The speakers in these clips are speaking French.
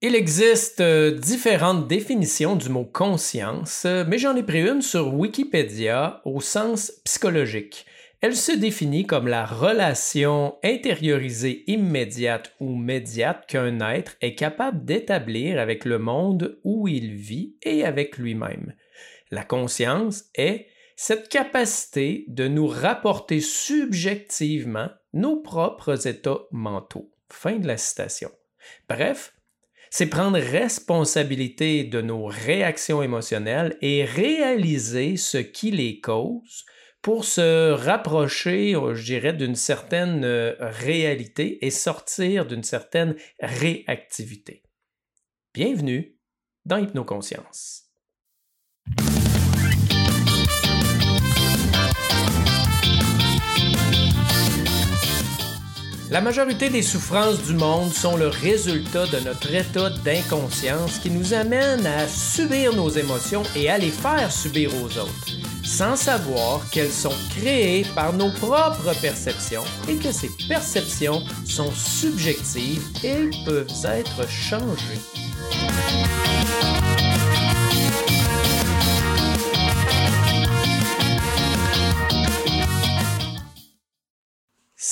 Il existe euh, différentes définitions du mot conscience, euh, mais j'en ai pris une sur Wikipédia au sens psychologique. Elle se définit comme la relation intériorisée immédiate ou médiate qu'un être est capable d'établir avec le monde où il vit et avec lui-même. La conscience est cette capacité de nous rapporter subjectivement nos propres états mentaux. Fin de la citation. Bref, c'est prendre responsabilité de nos réactions émotionnelles et réaliser ce qui les cause pour se rapprocher, euh, je dirais, d'une certaine euh, réalité et sortir d'une certaine réactivité. Bienvenue dans Hypnoconscience. La majorité des souffrances du monde sont le résultat de notre état d'inconscience qui nous amène à subir nos émotions et à les faire subir aux autres, sans savoir qu'elles sont créées par nos propres perceptions et que ces perceptions sont subjectives et peuvent être changées.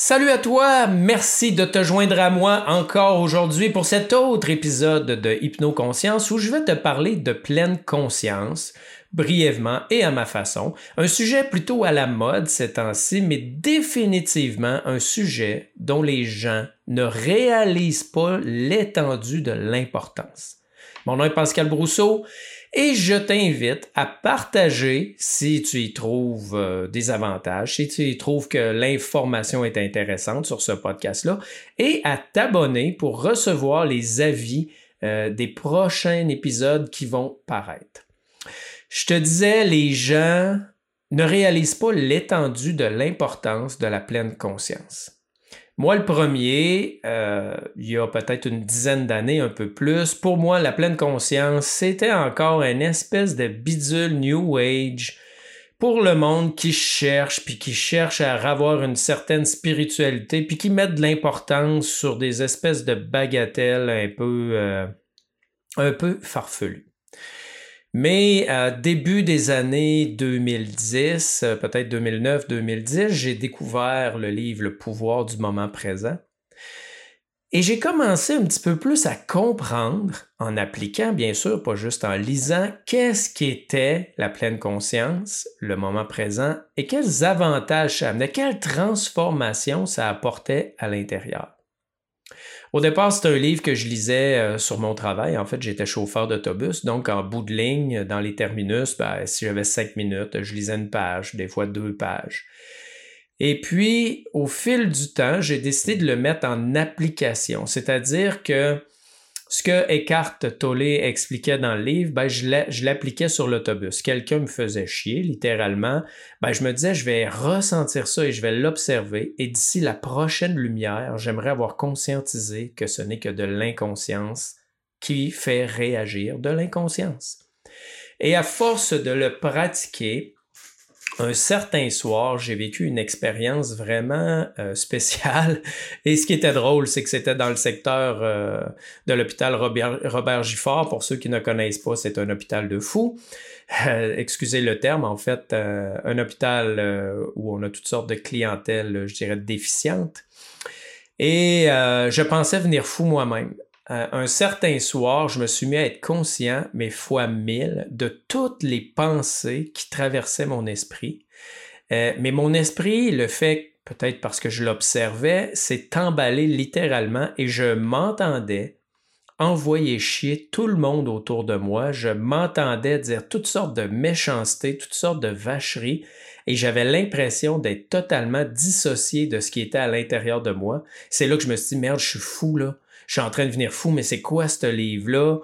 Salut à toi, merci de te joindre à moi encore aujourd'hui pour cet autre épisode de Hypnoconscience où je vais te parler de pleine conscience, brièvement et à ma façon, un sujet plutôt à la mode ces temps-ci, mais définitivement un sujet dont les gens ne réalisent pas l'étendue de l'importance. Mon nom est Pascal Brousseau et je t'invite à partager si tu y trouves euh, des avantages, si tu y trouves que l'information est intéressante sur ce podcast-là, et à t'abonner pour recevoir les avis euh, des prochains épisodes qui vont paraître. Je te disais, les gens ne réalisent pas l'étendue de l'importance de la pleine conscience. Moi, le premier, euh, il y a peut-être une dizaine d'années, un peu plus, pour moi, la pleine conscience, c'était encore une espèce de bidule New Age pour le monde qui cherche, puis qui cherche à avoir une certaine spiritualité, puis qui met de l'importance sur des espèces de bagatelles un peu, euh, un peu farfelues. Mais à début des années 2010, euh, peut-être 2009-2010, j'ai découvert le livre Le pouvoir du moment présent. Et j'ai commencé un petit peu plus à comprendre, en appliquant bien sûr, pas juste en lisant, qu'est-ce qu'était la pleine conscience, le moment présent, et quels avantages ça amenait, quelle transformation ça apportait à l'intérieur. Au départ, c'était un livre que je lisais euh, sur mon travail. En fait, j'étais chauffeur d'autobus, donc en bout de ligne, dans les terminus, ben, si j'avais cinq minutes, je lisais une page, des fois deux pages. Et puis, au fil du temps, j'ai décidé de le mettre en application, c'est-à-dire que ce que Eckhart Tolle expliquait dans le livre, ben, je l'appliquais sur l'autobus. Quelqu'un me faisait chier, littéralement. Ben, je me disais, je vais ressentir ça et je vais l'observer. Et d'ici la prochaine lumière, j'aimerais avoir conscientisé que ce n'est que de l'inconscience qui fait réagir de l'inconscience. Et à force de le pratiquer, un certain soir, j'ai vécu une expérience vraiment euh, spéciale. Et ce qui était drôle, c'est que c'était dans le secteur euh, de l'hôpital Robert, Robert, Giffard. Pour ceux qui ne connaissent pas, c'est un hôpital de fous. Euh, excusez le terme, en fait, un hôpital où on a toutes sortes de clientèle, je dirais, déficiente. Et je pensais venir fou moi-même. Euh, un certain soir, je me suis mis à être conscient, mais fois mille, de toutes les pensées qui traversaient mon esprit. Euh, mais mon esprit, le fait peut-être parce que je l'observais, s'est emballé littéralement et je m'entendais envoyer chier tout le monde autour de moi. Je m'entendais dire toutes sortes de méchancetés, toutes sortes de vacheries et j'avais l'impression d'être totalement dissocié de ce qui était à l'intérieur de moi. C'est là que je me suis dit, merde, je suis fou là je suis en train de devenir fou, mais c'est quoi ce livre-là?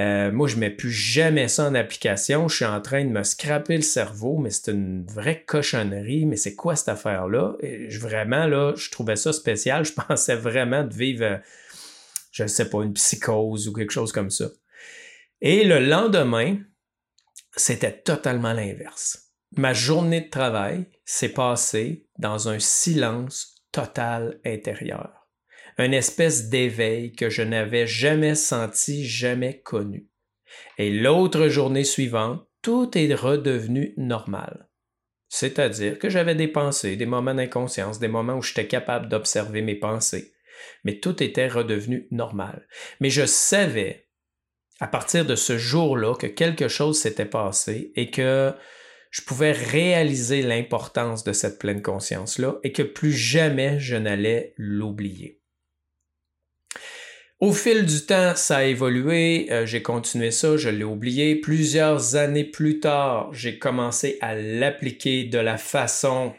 Euh, moi, je ne mets plus jamais ça en application. Je suis en train de me scraper le cerveau, mais c'est une vraie cochonnerie. Mais c'est quoi cette affaire-là? vraiment, là, je trouvais ça spécial. Je pensais vraiment de vivre, je ne sais pas, une psychose ou quelque chose comme ça. Et le lendemain, c'était totalement l'inverse. Ma journée de travail s'est passée dans un silence total intérieur une espèce d'éveil que je n'avais jamais senti, jamais connu. Et l'autre journée suivante, tout est redevenu normal. C'est-à-dire que j'avais des pensées, des moments d'inconscience, des moments où j'étais capable d'observer mes pensées, mais tout était redevenu normal. Mais je savais, à partir de ce jour-là, que quelque chose s'était passé et que je pouvais réaliser l'importance de cette pleine conscience-là et que plus jamais je n'allais l'oublier. Au fil du temps, ça a évolué, euh, j'ai continué ça, je l'ai oublié. Plusieurs années plus tard, j'ai commencé à l'appliquer de la façon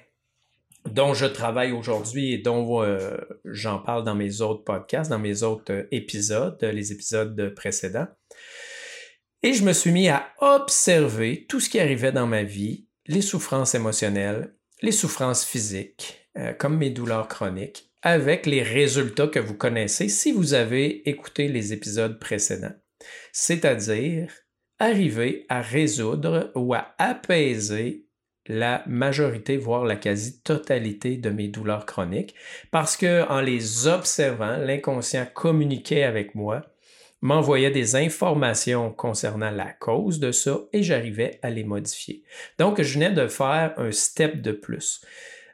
dont je travaille aujourd'hui et dont euh, j'en parle dans mes autres podcasts, dans mes autres euh, épisodes, les épisodes précédents. Et je me suis mis à observer tout ce qui arrivait dans ma vie, les souffrances émotionnelles, les souffrances physiques, comme mes douleurs chroniques, avec les résultats que vous connaissez si vous avez écouté les épisodes précédents. C'est-à-dire arriver à résoudre ou à apaiser la majorité, voire la quasi-totalité de mes douleurs chroniques, parce que en les observant, l'inconscient communiquait avec moi m'envoyait des informations concernant la cause de ça et j'arrivais à les modifier. Donc, je venais de faire un step de plus.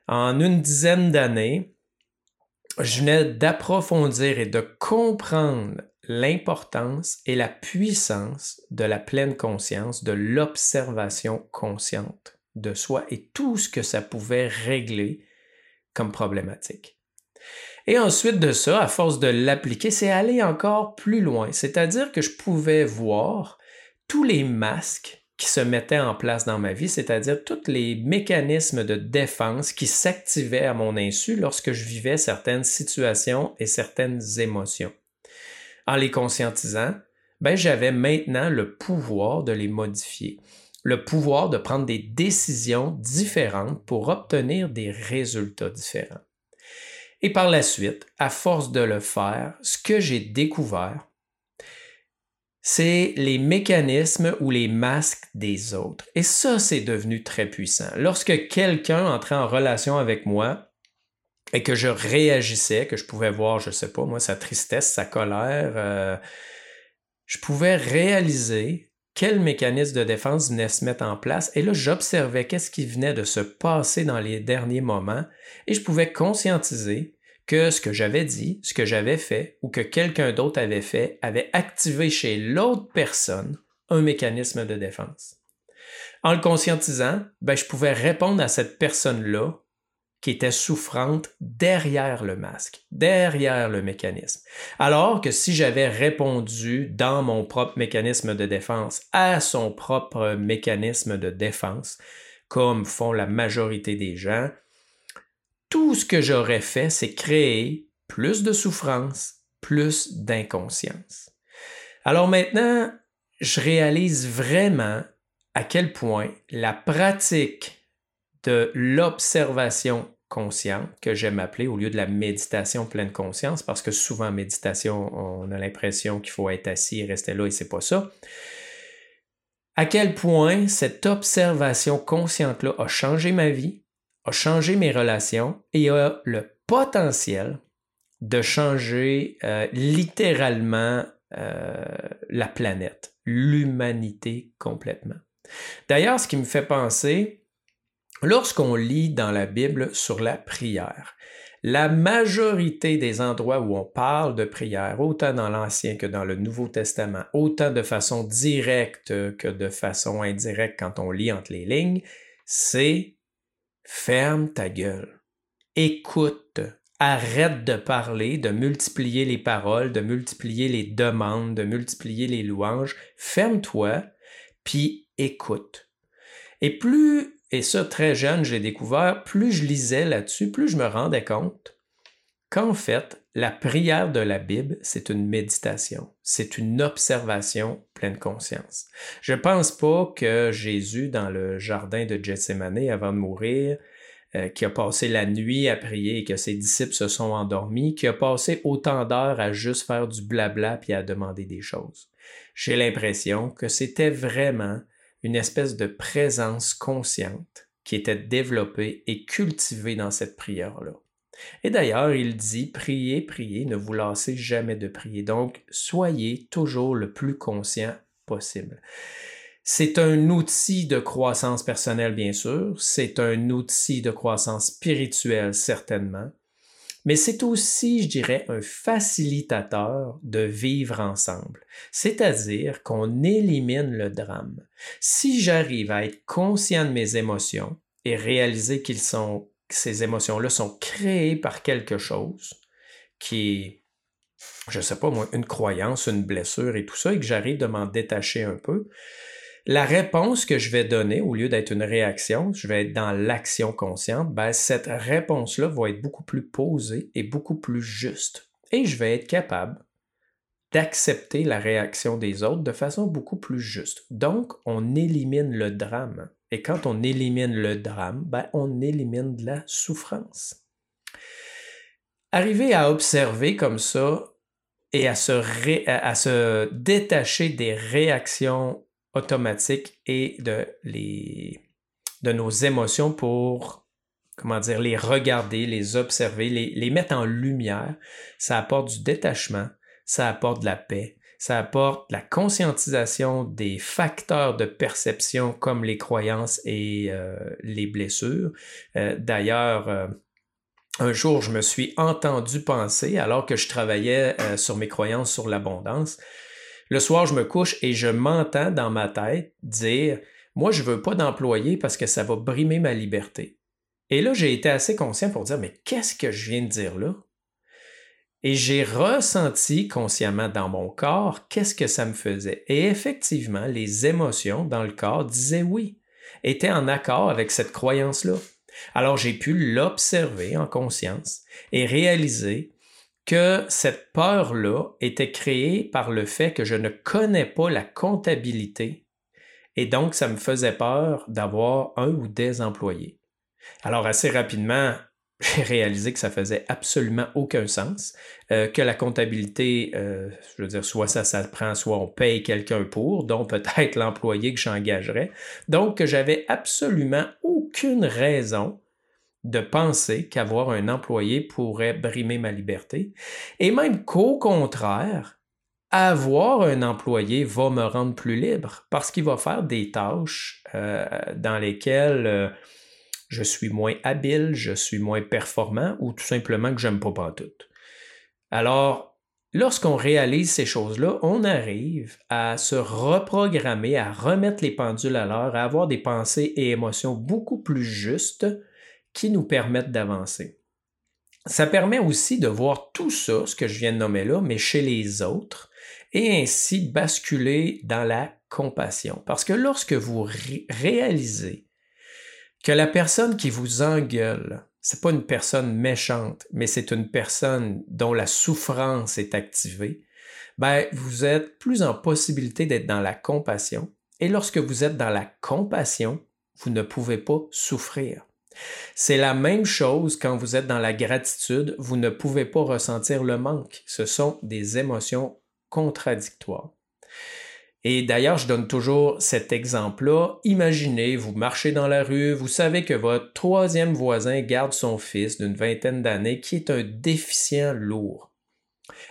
En une dizaine d'années, je venais d'approfondir et de comprendre l'importance et la puissance de la pleine conscience, de l'observation consciente de soi et tout ce que ça pouvait régler comme problématique. Et ensuite de ça, à force de l'appliquer, c'est aller encore plus loin. C'est-à-dire que je pouvais voir tous les masques qui se mettaient en place dans ma vie, c'est-à-dire tous les mécanismes de défense qui s'activaient à mon insu lorsque je vivais certaines situations et certaines émotions. En les conscientisant, ben, j'avais maintenant le pouvoir de les modifier, le pouvoir de prendre des décisions différentes pour obtenir des résultats différents. Et par la suite, à force de le faire, ce que j'ai découvert, c'est les mécanismes ou les masques des autres. Et ça, c'est devenu très puissant. Lorsque quelqu'un entrait en relation avec moi et que je réagissais, que je pouvais voir, je ne sais pas, moi, sa tristesse, sa colère, euh, je pouvais réaliser quel mécanisme de défense venait se mettre en place. Et là, j'observais qu'est-ce qui venait de se passer dans les derniers moments et je pouvais conscientiser que ce que j'avais dit, ce que j'avais fait ou que quelqu'un d'autre avait fait avait activé chez l'autre personne un mécanisme de défense. En le conscientisant, ben, je pouvais répondre à cette personne-là qui était souffrante derrière le masque, derrière le mécanisme. Alors que si j'avais répondu dans mon propre mécanisme de défense à son propre mécanisme de défense, comme font la majorité des gens, tout ce que j'aurais fait, c'est créer plus de souffrance, plus d'inconscience. Alors maintenant, je réalise vraiment à quel point la pratique de l'observation consciente, que j'aime appeler, au lieu de la méditation pleine conscience, parce que souvent, méditation, on a l'impression qu'il faut être assis et rester là, et c'est pas ça. À quel point cette observation consciente-là a changé ma vie, a changé mes relations et a le potentiel de changer euh, littéralement euh, la planète, l'humanité complètement. D'ailleurs, ce qui me fait penser, Lorsqu'on lit dans la Bible sur la prière, la majorité des endroits où on parle de prière, autant dans l'Ancien que dans le Nouveau Testament, autant de façon directe que de façon indirecte quand on lit entre les lignes, c'est ferme ta gueule, écoute, arrête de parler, de multiplier les paroles, de multiplier les demandes, de multiplier les louanges, ferme-toi, puis écoute. Et plus et ça, très jeune, j'ai découvert, plus je lisais là-dessus, plus je me rendais compte qu'en fait, la prière de la Bible, c'est une méditation, c'est une observation pleine conscience. Je ne pense pas que Jésus, dans le jardin de Gethsemane, avant de mourir, euh, qui a passé la nuit à prier et que ses disciples se sont endormis, qui a passé autant d'heures à juste faire du blabla puis à demander des choses. J'ai l'impression que c'était vraiment une espèce de présence consciente qui était développée et cultivée dans cette prière-là. Et d'ailleurs, il dit, priez, priez, ne vous lassez jamais de prier. Donc, soyez toujours le plus conscient possible. C'est un outil de croissance personnelle, bien sûr. C'est un outil de croissance spirituelle, certainement. Mais c'est aussi, je dirais, un facilitateur de vivre ensemble. C'est-à-dire qu'on élimine le drame. Si j'arrive à être conscient de mes émotions et réaliser qu'ils sont ces émotions-là sont créées par quelque chose qui est, je ne sais pas moi, une croyance, une blessure et tout ça, et que j'arrive de m'en détacher un peu, la réponse que je vais donner, au lieu d'être une réaction, je vais être dans l'action consciente, ben, cette réponse-là va être beaucoup plus posée et beaucoup plus juste. Et je vais être capable d'accepter la réaction des autres de façon beaucoup plus juste. Donc, on élimine le drame. Et quand on élimine le drame, ben, on élimine de la souffrance. Arriver à observer comme ça et à se, à se détacher des réactions automatiques et de, les, de nos émotions pour, comment dire, les regarder, les observer, les, les mettre en lumière, ça apporte du détachement, ça apporte de la paix, ça apporte la conscientisation des facteurs de perception comme les croyances et euh, les blessures. Euh, d'ailleurs, euh, un jour, je me suis entendu penser, alors que je travaillais sur mes croyances sur l'abondance, le soir, je me couche et je m'entends dans ma tête dire, moi, je veux pas d'employé parce que ça va brimer ma liberté. Et là, j'ai été assez conscient pour dire, mais qu'est-ce que je viens de dire là? Et j'ai ressenti consciemment dans mon corps qu'est-ce que ça me faisait. Et effectivement, les émotions dans le corps disaient oui, étaient en accord avec cette croyance-là. Alors j'ai pu l'observer en conscience et réaliser que cette peur-là était créée par le fait que je ne connais pas la comptabilité et donc ça me faisait peur d'avoir un ou des employés. Alors assez rapidement, j'ai réalisé que ça faisait absolument aucun sens, euh, que la comptabilité, euh, je veux dire, soit ça, ça prend, soit on paye quelqu'un pour, dont peut-être l'employé que j'engagerais. Donc, que j'avais absolument aucune raison de penser qu'avoir un employé pourrait brimer ma liberté, et même qu'au contraire, avoir un employé va me rendre plus libre parce qu'il va faire des tâches euh, dans lesquelles je suis moins habile, je suis moins performant ou tout simplement que j'aime pas tout. Alors, lorsqu'on réalise ces choses-là, on arrive à se reprogrammer, à remettre les pendules à l'heure, à avoir des pensées et émotions beaucoup plus justes qui nous permettent d'avancer. Ça permet aussi de voir tout ça, ce que je viens de nommer là, mais chez les autres, et ainsi basculer dans la compassion. Parce que lorsque vous réalisez que la personne qui vous engueule, c'est pas une personne méchante, mais c'est une personne dont la souffrance est activée, ben, vous êtes plus en possibilité d'être dans la compassion. Et lorsque vous êtes dans la compassion, vous ne pouvez pas souffrir. C'est la même chose quand vous êtes dans la gratitude, vous ne pouvez pas ressentir le manque. Ce sont des émotions contradictoires. Et d'ailleurs, je donne toujours cet exemple-là. Imaginez, vous marchez dans la rue, vous savez que votre troisième voisin garde son fils d'une vingtaine d'années qui est un déficient lourd.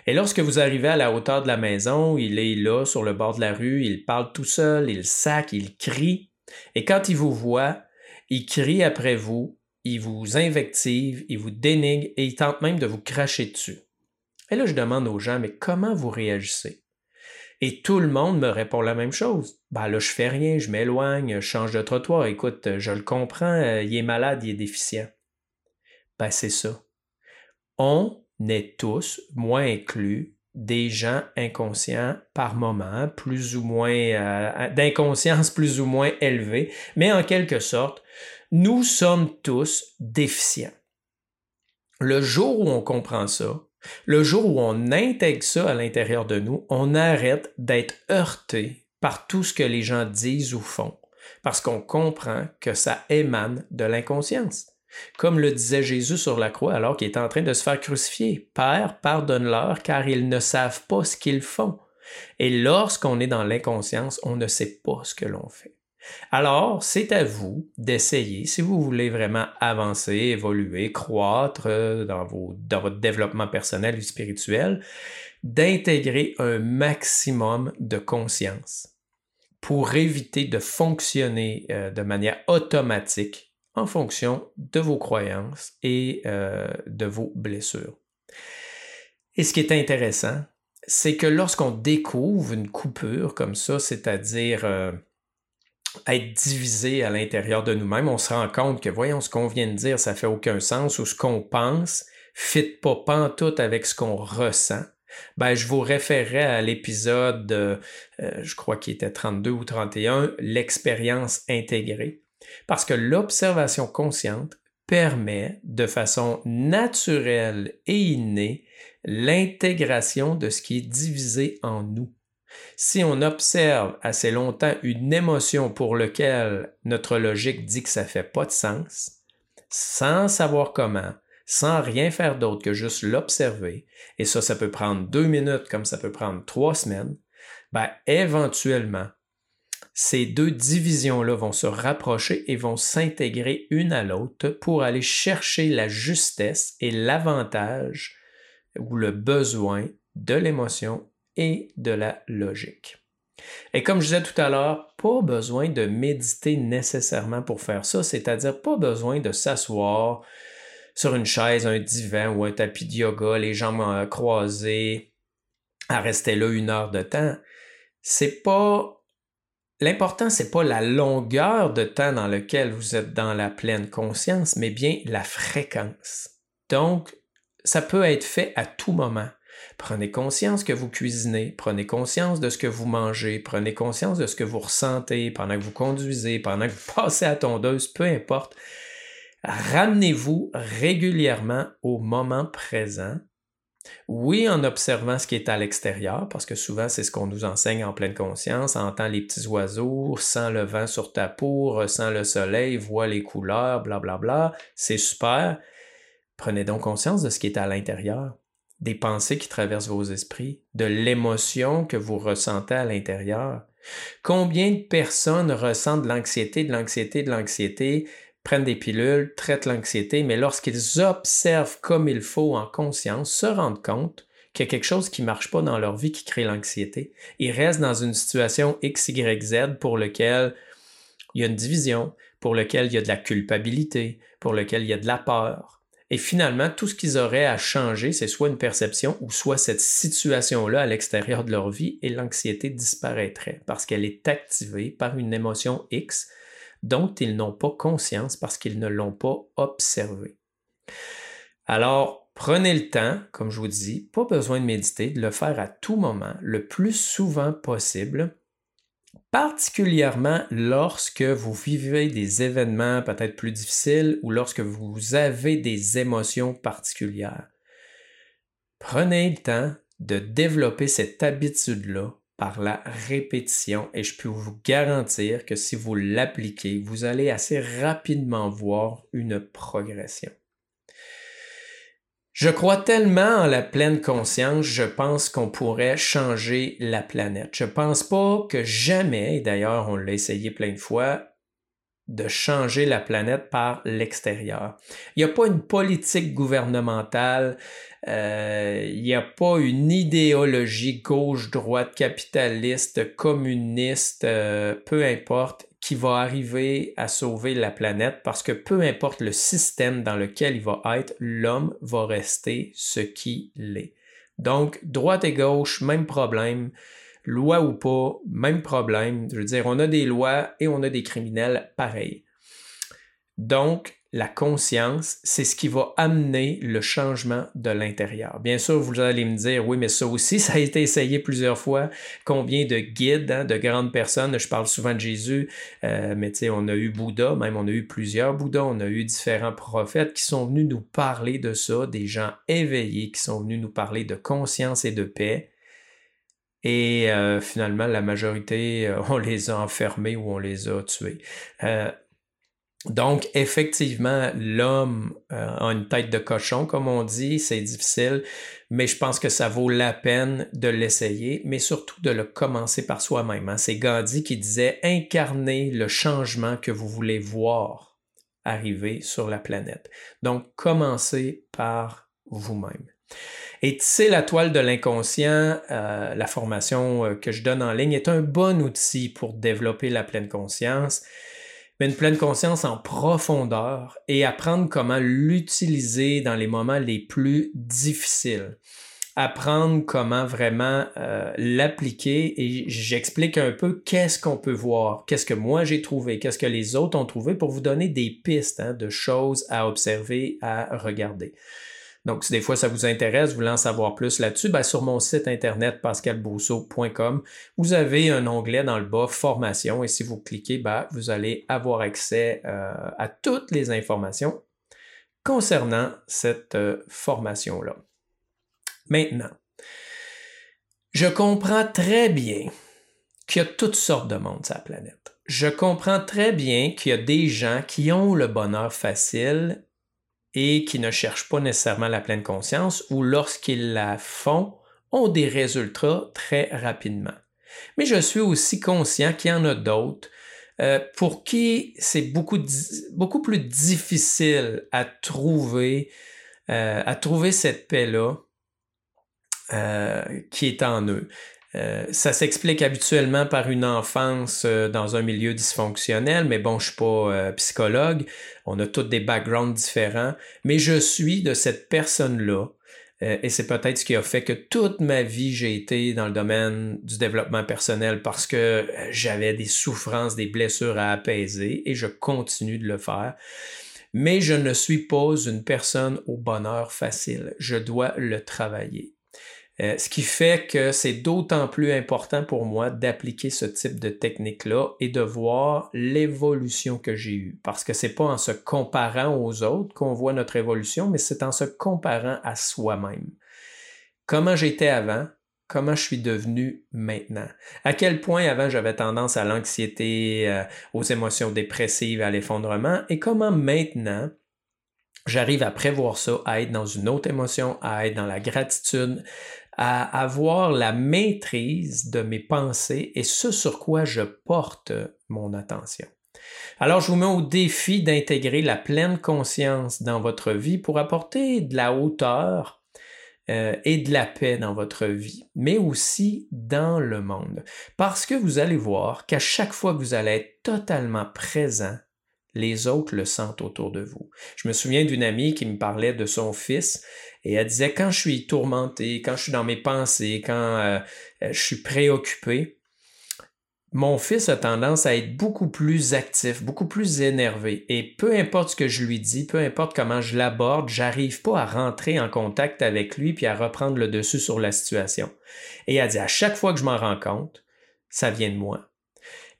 Et lorsque vous arrivez à la hauteur de la maison, il est là sur le bord de la rue, il parle tout seul, il sac, il crie. Et quand il vous voit, il crie après vous, il vous invective, il vous dénigre et il tente même de vous cracher dessus. Et là, je demande aux gens, mais comment vous réagissez? Et tout le monde me répond la même chose. Ben là, je fais rien, je m'éloigne, je change de trottoir. Écoute, je le comprends, euh, il est malade, il est déficient. Ben c'est ça. On est tous, moi inclus, des gens inconscients par moment, plus ou moins euh, d'inconscience plus ou moins élevée, mais en quelque sorte, nous sommes tous déficients. Le jour où on comprend ça, le jour où on intègre ça à l'intérieur de nous, on arrête d'être heurté par tout ce que les gens disent ou font, parce qu'on comprend que ça émane de l'inconscience. Comme le disait Jésus sur la croix alors qu'il était en train de se faire crucifier. Père, pardonne-leur car ils ne savent pas ce qu'ils font. Et lorsqu'on est dans l'inconscience, on ne sait pas ce que l'on fait. Alors, c'est à vous d'essayer, si vous voulez vraiment avancer, évoluer, croître euh, dans, dans votre développement personnel et spirituel, d'intégrer un maximum de conscience pour éviter de fonctionner euh, de manière automatique en fonction de vos croyances et euh, de vos blessures. Et ce qui est intéressant, c'est que lorsqu'on découvre une coupure comme ça, c'est-à-dire être divisé à l'intérieur de nous-mêmes, on se rend compte que, voyons, ce qu'on vient de dire, ça fait aucun sens, ou ce qu'on pense fit pas pantoute avec ce qu'on ressent ben, je vous référerai à l'épisode, euh, je crois qu'il était 32 ou 31, l'expérience intégrée. Parce que l'observation consciente permet de façon naturelle et innée l'intégration de ce qui est divisé en nous. Si on observe assez longtemps une émotion pour laquelle notre logique dit que ça fait pas de sens, sans savoir comment, sans rien faire d'autre que juste l'observer, et ça, ça peut prendre deux minutes comme ça peut prendre trois semaines, ben, éventuellement, ces deux divisions-là vont se rapprocher et vont s'intégrer une à l'autre pour aller chercher la justesse et l'avantage ou le besoin de l'émotion et de la logique. Et comme je disais tout à l'heure, pas besoin de méditer nécessairement pour faire ça, c'est-à-dire pas besoin de s'asseoir, sur une chaise, un divan ou un tapis de yoga, les jambes euh, croisées, à rester là une heure de temps. C'est pas. L'important, c'est pas la longueur de temps dans lequel vous êtes dans la pleine conscience, mais bien la fréquence. Donc, ça peut être fait à tout moment. Prenez conscience que vous cuisinez, prenez conscience de ce que vous mangez, prenez conscience de ce que vous ressentez pendant que vous conduisez, pendant que vous passez à tondeuse, peu importe ramenez-vous régulièrement au moment présent. Oui, en observant ce qui est à l'extérieur, parce que souvent c'est ce qu'on nous enseigne en pleine conscience, entend les petits oiseaux, sent le vent sur ta peau, ressent le soleil, voit les couleurs, blablabla. Bla, bla. C'est super. Prenez donc conscience de ce qui est à l'intérieur, des pensées qui traversent vos esprits, de l'émotion que vous ressentez à l'intérieur. Combien de personnes ressentent de l'anxiété, de l'anxiété, de l'anxiété, prennent des pilules, traitent l'anxiété, mais lorsqu'ils observent comme il faut en conscience, se rendent compte qu'il y a quelque chose qui ne marche pas dans leur vie qui crée l'anxiété. Ils restent dans une situation X, Y, Z pour lequel il y a une division, pour lequel il y a de la culpabilité, pour lequel il y a de la peur. Et finalement, tout ce qu'ils auraient à changer, c'est soit une perception ou soit cette situation-là à l'extérieur de leur vie et l'anxiété disparaîtrait parce qu'elle est activée par une émotion X dont ils n'ont pas conscience parce qu'ils ne l'ont pas observé. Alors, prenez le temps, comme je vous dis, pas besoin de méditer, de le faire à tout moment, le plus souvent possible, particulièrement lorsque vous vivez des événements peut-être plus difficiles ou lorsque vous avez des émotions particulières. Prenez le temps de développer cette habitude-là par la répétition et je peux vous garantir que si vous l'appliquez, vous allez assez rapidement voir une progression. Je crois tellement en la pleine conscience, je pense qu'on pourrait changer la planète. Je pense pas que jamais, et d'ailleurs on l'a essayé plein de fois, de changer la planète par l'extérieur. Il n'y a pas une politique gouvernementale, euh, il n'y a pas une idéologie gauche-droite, capitaliste, communiste, euh, peu importe, qui va arriver à sauver la planète parce que peu importe le système dans lequel il va être, l'homme va rester ce qu'il est. Donc, droite et gauche, même problème. Loi ou pas, même problème. Je veux dire, on a des lois et on a des criminels pareils. Donc, la conscience, c'est ce qui va amener le changement de l'intérieur. Bien sûr, vous allez me dire, oui, mais ça aussi, ça a été essayé plusieurs fois. Combien de guides, hein, de grandes personnes, je parle souvent de Jésus, euh, mais tu sais, on a eu Bouddha, même on a eu plusieurs Bouddhas, on a eu différents prophètes qui sont venus nous parler de ça, des gens éveillés qui sont venus nous parler de conscience et de paix. Et euh, finalement, la majorité, euh, on les a enfermés ou on les a tués. Donc, effectivement, l'homme euh, a une tête de cochon, comme on dit, c'est difficile, mais je pense que ça vaut la peine de l'essayer, mais surtout de le commencer par soi-même. Hein. C'est Gandhi qui disait incarner le changement que vous voulez voir arriver sur la planète. Donc, commencez par vous-même. Et tisser la toile de l'inconscient, euh, la formation euh, que je donne en ligne est un bon outil pour développer la pleine conscience mais une pleine conscience en profondeur et apprendre comment l'utiliser dans les moments les plus difficiles. Apprendre comment vraiment euh, l'appliquer et j'explique un peu qu'est-ce qu'on peut voir, qu'est-ce que moi j'ai trouvé, qu'est-ce que les autres ont trouvé pour vous donner des pistes hein, de choses à observer, à regarder. Donc, si des fois ça vous intéresse, vous voulez en savoir plus là-dessus, ben, sur mon site internet pascalbousseau.com, vous avez un onglet dans le bas Formation et si vous cliquez, ben, vous allez avoir accès euh, à toutes les informations concernant cette euh, formation-là. Maintenant, je comprends très bien qu'il y a toutes sortes de monde sur la planète. Je comprends très bien qu'il y a des gens qui ont le bonheur facile et qui ne cherchent pas nécessairement la pleine conscience ou lorsqu'ils la font, ont des résultats très rapidement. Mais je suis aussi conscient qu'il y en a d'autres euh, pour qui c'est beaucoup, plus difficile à trouver, euh, à trouver cette paix-là euh, qui est en eux. Euh, ça s'explique habituellement par une enfance euh, dans un milieu dysfonctionnel, mais bon, je suis pas euh, psychologue. On a tous des backgrounds différents, mais je suis de cette personne-là. et c'est peut-être ce qui a fait que toute ma vie, j'ai été dans le domaine du développement personnel parce que j'avais des souffrances, des blessures à apaiser et je continue de le faire. Mais je ne suis pas une personne au bonheur facile. Je dois le travailler. Euh, ce qui fait que c'est d'autant plus important pour moi d'appliquer ce type de technique-là et de voir l'évolution que j'ai eue. Parce que c'est pas en se comparant aux autres qu'on voit notre évolution, mais c'est en se comparant à soi-même. Comment j'étais avant, comment je suis devenu maintenant. À quel point avant j'avais tendance à l'anxiété, euh, aux émotions dépressives, à l'effondrement, et comment maintenant j'arrive à prévoir ça, à être dans une autre émotion, à être dans la gratitude, à avoir la maîtrise de mes pensées et ce sur quoi je porte mon attention. Alors, je vous mets au défi d'intégrer la pleine conscience dans votre vie pour apporter de la hauteur euh, et de la paix dans votre vie, mais aussi dans le monde. Parce que vous allez voir qu'à chaque fois que vous allez être totalement présent, les autres le sentent autour de vous. Je me souviens d'une amie qui me parlait de son fils et elle disait, quand je suis tourmenté, quand je suis dans mes pensées, quand euh, euh, je suis préoccupé, mon fils a tendance à être beaucoup plus actif, beaucoup plus énervé. Et peu importe ce que je lui dis, peu importe comment je l'aborde, j'arrive pas à rentrer en contact avec lui puis à reprendre le dessus sur la situation. Et elle dit, à chaque fois que je m'en rends compte, ça vient de moi.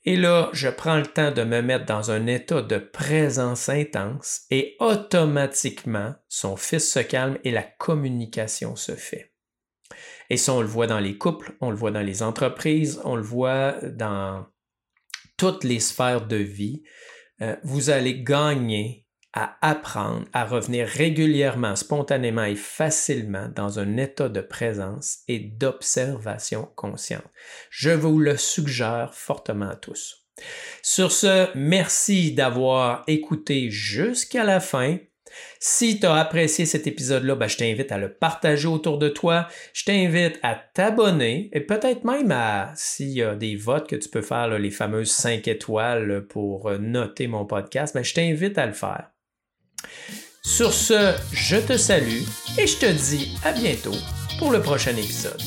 Et là, je prends le temps de me mettre dans un état de présence intense et automatiquement, son fils se calme et la communication se fait. Et ça, on le voit dans les couples, on le voit dans les entreprises, on le voit dans toutes les sphères de vie. Euh, vous allez gagner à apprendre à revenir régulièrement, spontanément et facilement dans un état de présence et d'observation consciente. Je vous le suggère fortement à tous. Sur ce, merci d'avoir écouté jusqu'à la fin. Si tu as apprécié cet épisode-là, ben, je t'invite à le partager autour de toi. Je t'invite à t'abonner et peut-être même à, s'il y a des votes que tu peux faire, les fameuses 5 étoiles pour noter mon podcast, ben, je t'invite à le faire. Sur ce, je te salue et je te dis à bientôt pour le prochain épisode.